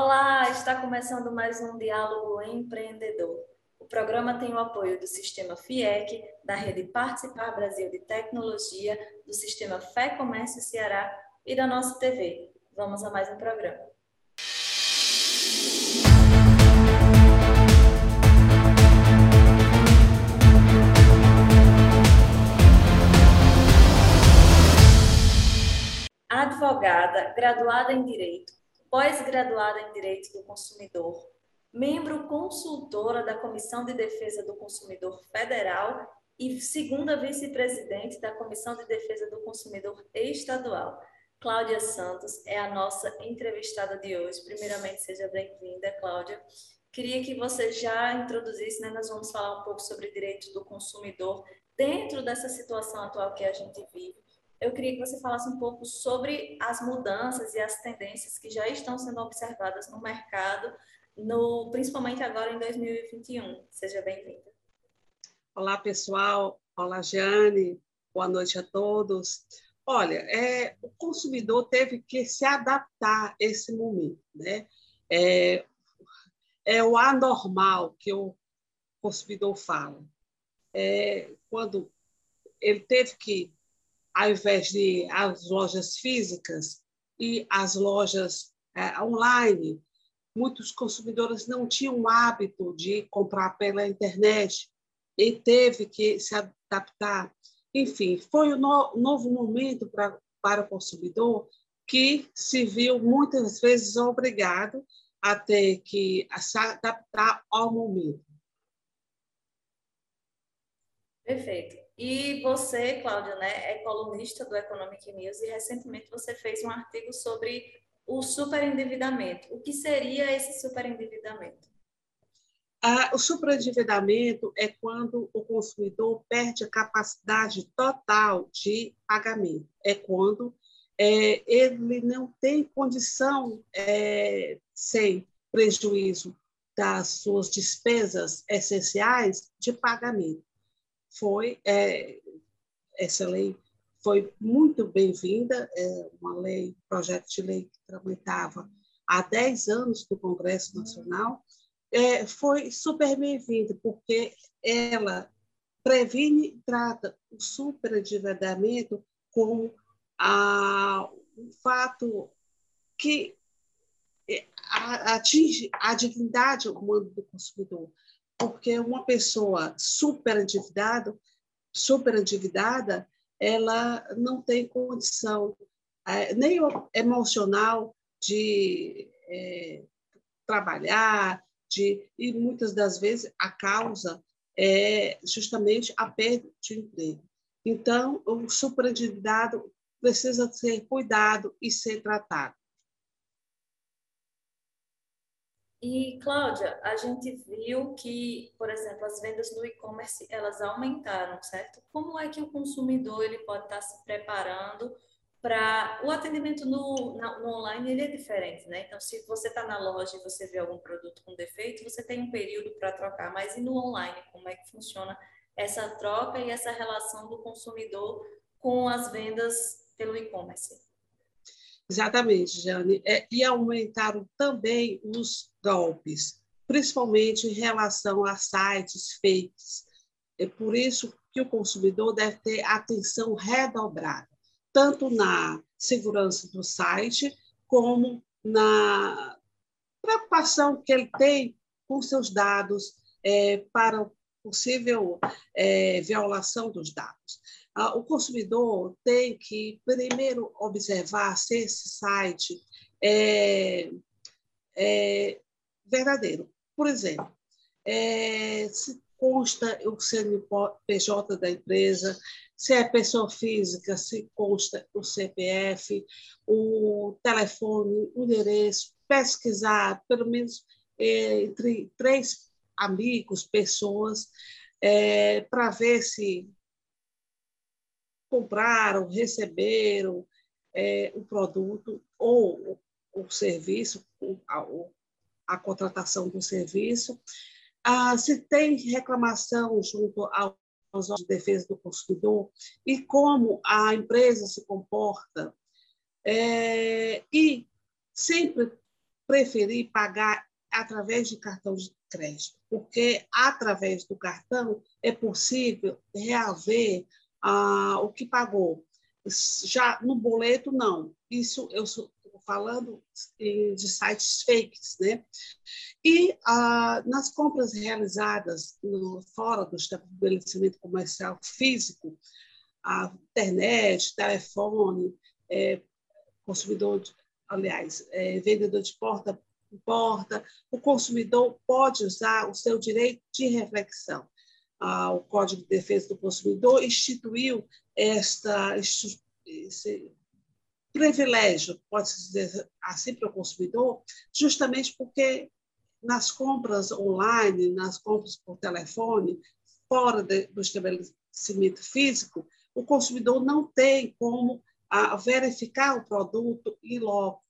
Olá, está começando mais um Diálogo Empreendedor. O programa tem o apoio do Sistema FIEC, da Rede Participar Brasil de Tecnologia, do Sistema Fé Comércio Ceará e da nossa TV. Vamos a mais um programa. Advogada, graduada em Direito, pós-graduada em Direito do Consumidor, membro consultora da Comissão de Defesa do Consumidor Federal e segunda vice-presidente da Comissão de Defesa do Consumidor Estadual. Cláudia Santos é a nossa entrevistada de hoje. Primeiramente, seja bem-vinda, Cláudia. Queria que você já introduzisse, né? Nós vamos falar um pouco sobre direitos do consumidor dentro dessa situação atual que a gente vive eu queria que você falasse um pouco sobre as mudanças e as tendências que já estão sendo observadas no mercado, no, principalmente agora em 2021. Seja bem-vinda. Olá, pessoal. Olá, Jane. Boa noite a todos. Olha, é, o consumidor teve que se adaptar a esse momento, né? É, é o anormal que o consumidor fala. É, quando ele teve que ao invés de as lojas físicas e as lojas é, online, muitos consumidores não tinham o hábito de comprar pela internet e teve que se adaptar. Enfim, foi um no, novo momento pra, para o consumidor que se viu muitas vezes obrigado a ter que se adaptar ao momento. Perfeito. E você, Cláudia, né, é colunista do Economic News e recentemente você fez um artigo sobre o superendividamento. O que seria esse superendividamento? Ah, o superendividamento é quando o consumidor perde a capacidade total de pagamento. É quando é, ele não tem condição, é, sem prejuízo das suas despesas essenciais, de pagamento foi é, essa lei foi muito bem-vinda, é uma lei, projeto de lei que tramitava há 10 anos do Congresso Nacional, é, foi super bem-vinda, porque ela previne e trata o superendividamento como a, um fato que é, atinge a dignidade humana do consumidor porque uma pessoa super endividada, super endividada, ela não tem condição é, nem emocional de é, trabalhar, de, e muitas das vezes a causa é justamente a perda de emprego. Então, o superendividado precisa ser cuidado e ser tratado. E, Cláudia, a gente viu que, por exemplo, as vendas no e-commerce, elas aumentaram, certo? Como é que o consumidor ele pode estar se preparando para... O atendimento no, no online, ele é diferente, né? Então, se você está na loja e você vê algum produto com defeito, você tem um período para trocar, mas e no online, como é que funciona essa troca e essa relação do consumidor com as vendas pelo e-commerce? Exatamente, Jane. É, e aumentaram também os golpes, principalmente em relação a sites fakes. É por isso que o consumidor deve ter atenção redobrada, tanto na segurança do site, como na preocupação que ele tem com seus dados é, para possível é, violação dos dados. Ah, o consumidor tem que primeiro observar se esse site é, é verdadeiro. Por exemplo, é, se consta o CNPJ da empresa, se é pessoa física, se consta o CPF, o telefone, o endereço, pesquisar pelo menos é, entre três amigos, pessoas, é, para ver se compraram, receberam é, o produto ou o, serviço, a, a, contratação do serviço. Ah, se tem reclamação junto aos órgãos de defesa do consumidor e como a empresa se comporta. É, e sempre preferir pagar através de cartão de crédito, porque através do cartão é possível reaver ah, o que pagou. Já no boleto, não. Isso eu falando de sites fakes, né? E ah, nas compras realizadas no, fora do estabelecimento comercial físico, a internet, telefone, é, consumidor, de, aliás, é, vendedor de porta em porta, o consumidor pode usar o seu direito de reflexão. Ah, o Código de Defesa do Consumidor instituiu esta, privilégio, pode-se dizer assim, para o consumidor, justamente porque nas compras online, nas compras por telefone, fora de, do estabelecimento físico, o consumidor não tem como ah, verificar o produto e logo.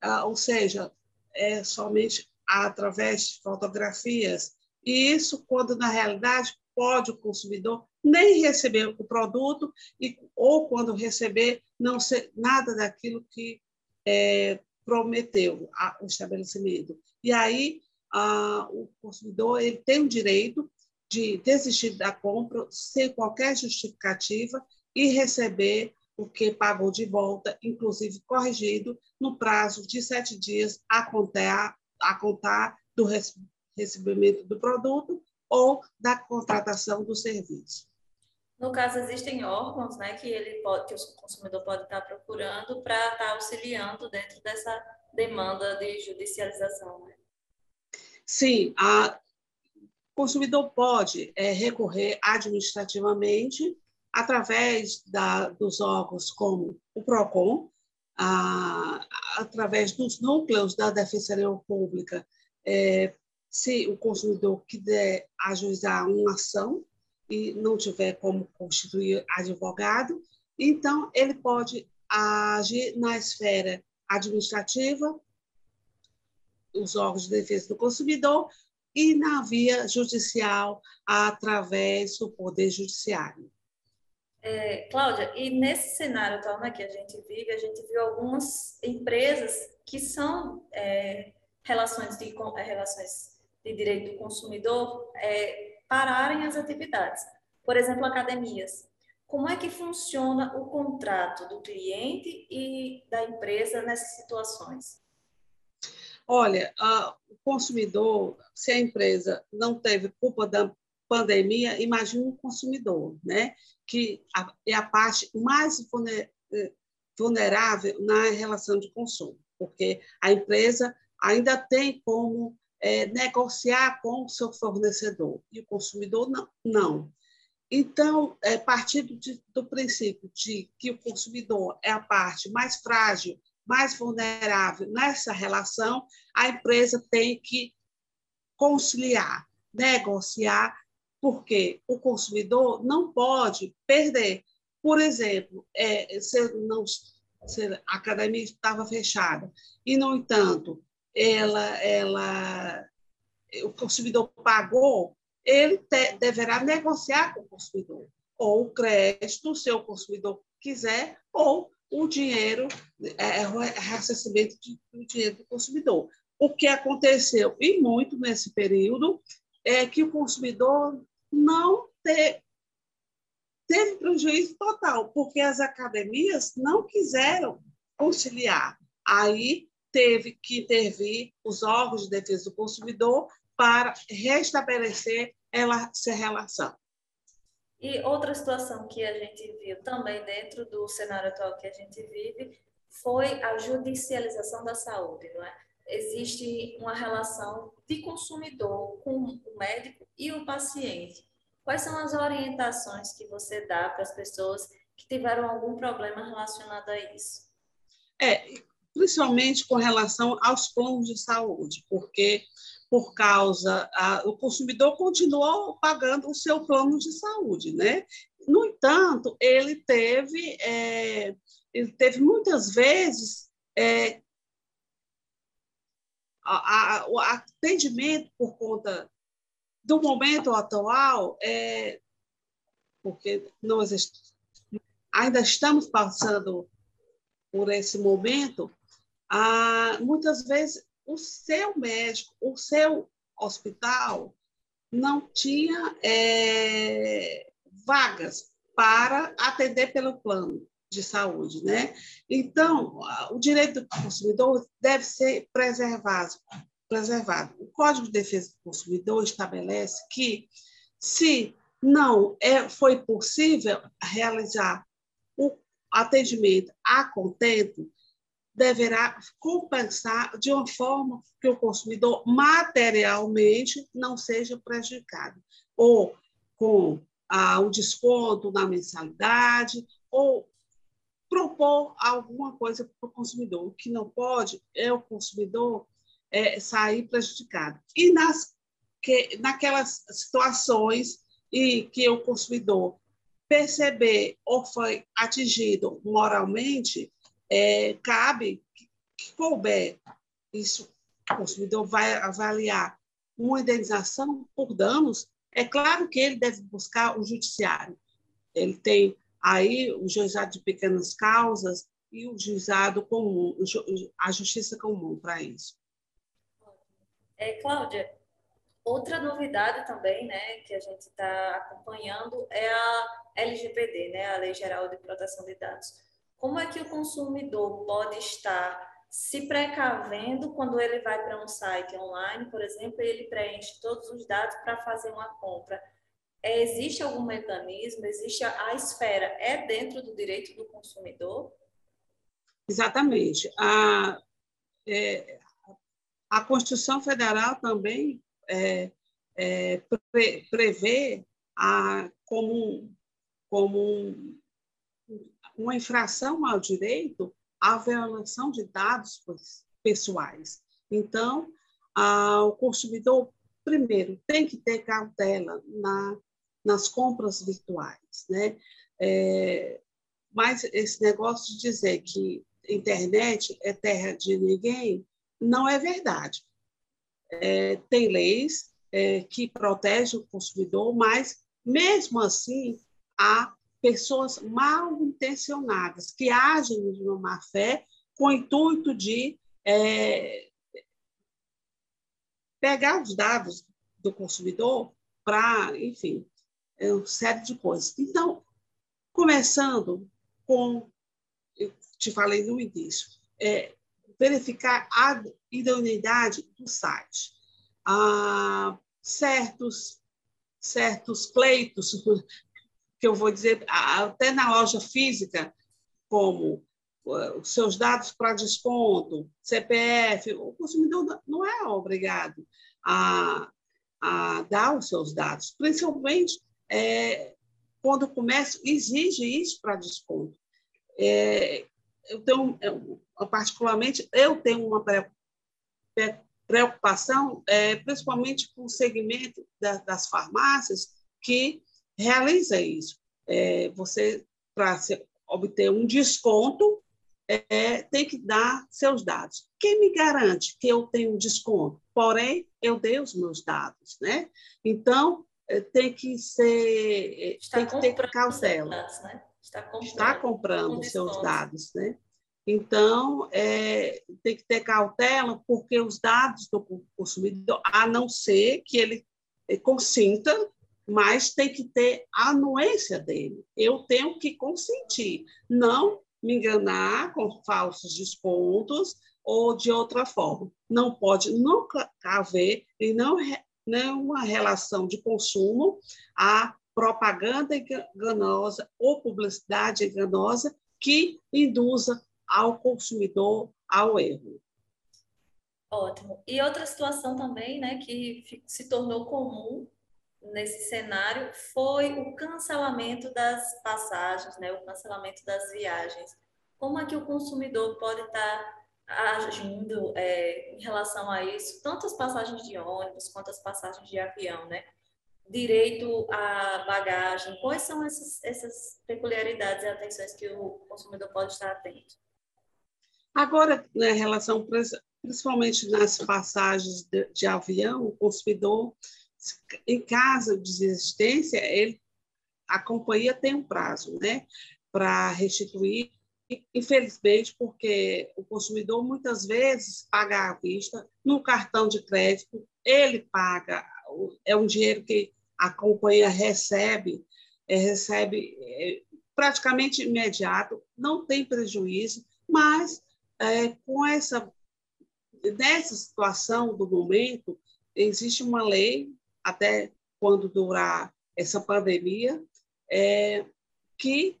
Ah, ou seja, é somente através de fotografias. E isso, quando na realidade pode o consumidor nem receber o produto e ou quando receber não ser nada daquilo que é, prometeu a, o estabelecimento. E aí a, o consumidor ele tem o direito de desistir da compra sem qualquer justificativa e receber o que pagou de volta, inclusive corrigido, no prazo de sete dias a contar, a contar do recebimento do produto ou da contratação do serviço. No caso, existem órgãos né, que, ele pode, que o consumidor pode estar procurando para estar auxiliando dentro dessa demanda de judicialização. Né? Sim, a, o consumidor pode é, recorrer administrativamente através da, dos órgãos como o PROCON, a, através dos núcleos da Defensoria Pública, é, se o consumidor quiser ajuizar uma ação e não tiver como constituir advogado, então ele pode agir na esfera administrativa, os órgãos de defesa do consumidor, e na via judicial, através do Poder Judiciário. É, Cláudia, e nesse cenário atual né, que a gente vive, a gente viu algumas empresas que são é, relações, de, é, relações de direito do consumidor é, pararem as atividades. Por exemplo, academias. Como é que funciona o contrato do cliente e da empresa nessas situações? Olha, a, o consumidor, se a empresa não teve culpa da pandemia, imagine o consumidor, né? que é a parte mais eh, vulnerável na relação de consumo, porque a empresa ainda tem como é, negociar com o seu fornecedor e o consumidor não. não. Então, é, partindo de, do princípio de que o consumidor é a parte mais frágil mais vulnerável nessa relação, a empresa tem que conciliar, negociar, porque o consumidor não pode perder. Por exemplo, é, se, não, se a academia estava fechada e, no entanto, ela, ela, o consumidor pagou, ele te, deverá negociar com o consumidor, ou o crédito, se o consumidor quiser, ou o dinheiro, é, é o reassessamento do dinheiro do consumidor. O que aconteceu, e muito nesse período, é que o consumidor não te, teve prejuízo total, porque as academias não quiseram conciliar. Aí teve que intervir os órgãos de defesa do consumidor para restabelecer essa relação. E outra situação que a gente viu também dentro do cenário atual que a gente vive foi a judicialização da saúde, não é? Existe uma relação de consumidor com o médico e o paciente. Quais são as orientações que você dá para as pessoas que tiveram algum problema relacionado a isso? É, principalmente com relação aos planos de saúde, porque por causa a, o consumidor continuou pagando o seu plano de saúde, né? No entanto, ele teve é, ele teve muitas vezes é, a, a, o atendimento por conta do momento atual, é, porque nós ainda estamos passando por esse momento, ah, muitas vezes o seu médico, o seu hospital não tinha é, vagas para atender pelo plano de saúde, né? Então, o direito do consumidor deve ser preservado. preservado. O Código de Defesa do Consumidor estabelece que, se não é, foi possível realizar o atendimento a contento, deverá compensar de uma forma que o consumidor materialmente não seja prejudicado, ou com ah, um desconto na mensalidade, ou propor alguma coisa para o consumidor. O que não pode é o consumidor é, sair prejudicado. E nas, que, naquelas situações em que o consumidor perceber ou foi atingido moralmente, é, cabe que couber isso, o consumidor vai avaliar uma indenização por danos, é claro que ele deve buscar o judiciário. Ele tem aí o juizado de pequenas causas e o juizado comum, a justiça comum para isso. É, Cláudia, outra novidade também, né, que a gente está acompanhando é a LGPD, né, a Lei Geral de Proteção de Dados. Como é que o consumidor pode estar se precavendo quando ele vai para um site online, por exemplo, ele preenche todos os dados para fazer uma compra? É, existe algum mecanismo? Existe a, a esfera? É dentro do direito do consumidor? Exatamente. A, é, a Constituição Federal também é, é, pre, prevê a, como, como uma infração ao direito a violação de dados pessoais. Então, a, o consumidor, primeiro, tem que ter cautela na nas compras virtuais, né? É, mas esse negócio de dizer que internet é terra de ninguém não é verdade. É, tem leis é, que protegem o consumidor, mas mesmo assim há pessoas mal intencionadas que agem de uma má fé com o intuito de é, pegar os dados do consumidor para, enfim, é uma série de coisas. Então, começando com, eu te falei no início, é, verificar a idoneidade do site. Ah, certos, certos pleitos, que eu vou dizer, até na loja física, como uh, os seus dados para desconto, CPF, o consumidor não é obrigado a, a dar os seus dados, principalmente é, quando o comércio exige isso para desconto. É, eu tenho, eu, particularmente, eu tenho uma preocupação, é, principalmente com o segmento da, das farmácias que realiza isso. É, você, para obter um desconto, é, tem que dar seus dados. Quem me garante que eu tenho um desconto? Porém, eu dei os meus dados, né? Então, é, tem que ser, é, Está tem que ter cautela. Dados, né? Está comprando, Está comprando seus dados, né? Então, é, tem que ter cautela, porque os dados do consumidor, a não ser que ele é, consinta, mas tem que ter a anuência dele. Eu tenho que consentir, não me enganar com falsos descontos ou de outra forma. Não pode nunca haver e não nenhuma relação de consumo a propaganda enganosa ou publicidade enganosa que induza ao consumidor ao erro. Ótimo. E outra situação também, né, que se tornou comum nesse cenário foi o cancelamento das passagens, né, o cancelamento das viagens. Como é que o consumidor pode estar agindo é, em relação a isso, tanto as passagens de ônibus quanto as passagens de avião, né? Direito à bagagem, quais são essas, essas peculiaridades e atenções que o consumidor pode estar atento? Agora, na né, relação, principalmente nas passagens de, de avião, o consumidor, em caso de desistência, ele, a companhia tem um prazo, né, para restituir. Infelizmente, porque o consumidor muitas vezes paga à vista, no cartão de crédito, ele paga, é um dinheiro que a companhia recebe, é, recebe é, praticamente imediato, não tem prejuízo, mas é, com essa nessa situação do momento existe uma lei até quando durar essa pandemia é, que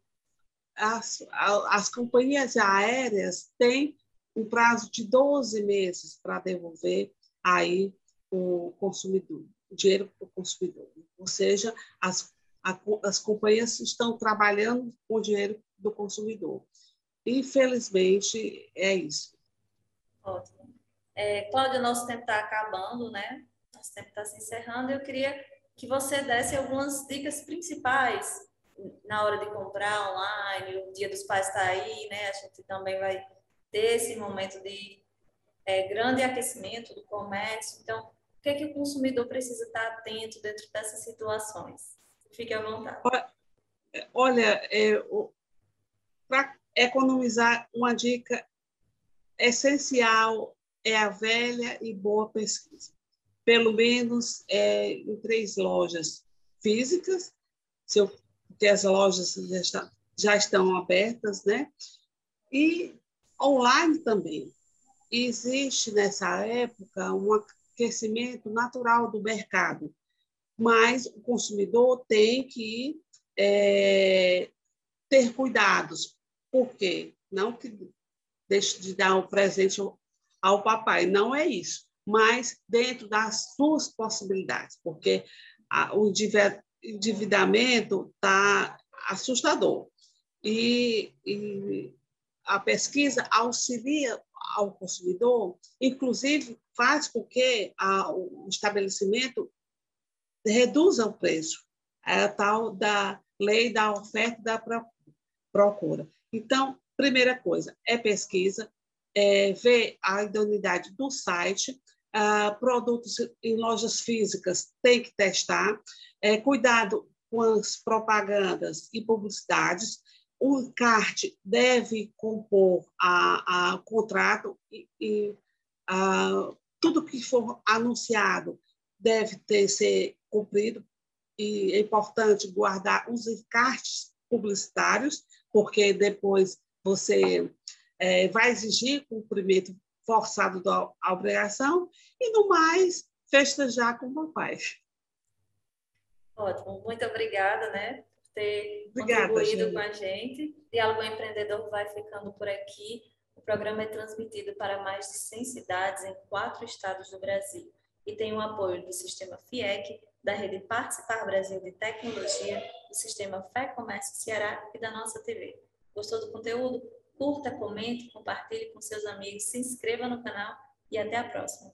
as, as companhias aéreas têm um prazo de 12 meses para devolver aí o consumidor, o dinheiro para o consumidor. Ou seja, as, a, as companhias estão trabalhando com o dinheiro do consumidor. Infelizmente, é isso. Ótimo. É, Cláudia, nosso tempo está acabando, né? Nosso tempo está se encerrando. Eu queria que você desse algumas dicas principais na hora de comprar online, o Dia dos Pais está aí, né? A gente também vai ter esse momento de é, grande aquecimento do comércio. Então, o que, é que o consumidor precisa estar atento dentro dessas situações? Fique à vontade. Olha, é, para economizar, uma dica essencial é a velha e boa pesquisa. Pelo menos é, em três lojas físicas, se eu porque as lojas já, está, já estão abertas, né? E online também. Existe nessa época um aquecimento natural do mercado, mas o consumidor tem que é, ter cuidados. Por quê? Não que deixe de dar um presente ao papai, não é isso, mas dentro das suas possibilidades, porque a, o endividamento está assustador. E, e, a pesquisa auxilia ao consumidor, inclusive faz com que a, o estabelecimento reduza o preço, é a tal da lei da oferta e da procura. Então, primeira coisa é pesquisa, é ver a idoneidade do site, uh, produtos em lojas físicas tem que testar, é, cuidado com as propagandas e publicidades. O CART deve compor a, a contrato e, e a, tudo que for anunciado deve ter ser cumprido e é importante guardar os encartes publicitários, porque depois você é, vai exigir cumprimento forçado da obrigação e, no mais, festejar com o papai. Ótimo, muito obrigada, né, por ter obrigada, contribuído gente. com a gente. Diálogo Empreendedor vai ficando por aqui. O programa é transmitido para mais de 100 cidades em quatro estados do Brasil e tem o apoio do Sistema FIEC, da Rede Participar Brasil de Tecnologia, do Sistema Fé Comércio Ceará e da nossa TV. Gostou do conteúdo? Curta, comente, compartilhe com seus amigos, se inscreva no canal e até a próxima.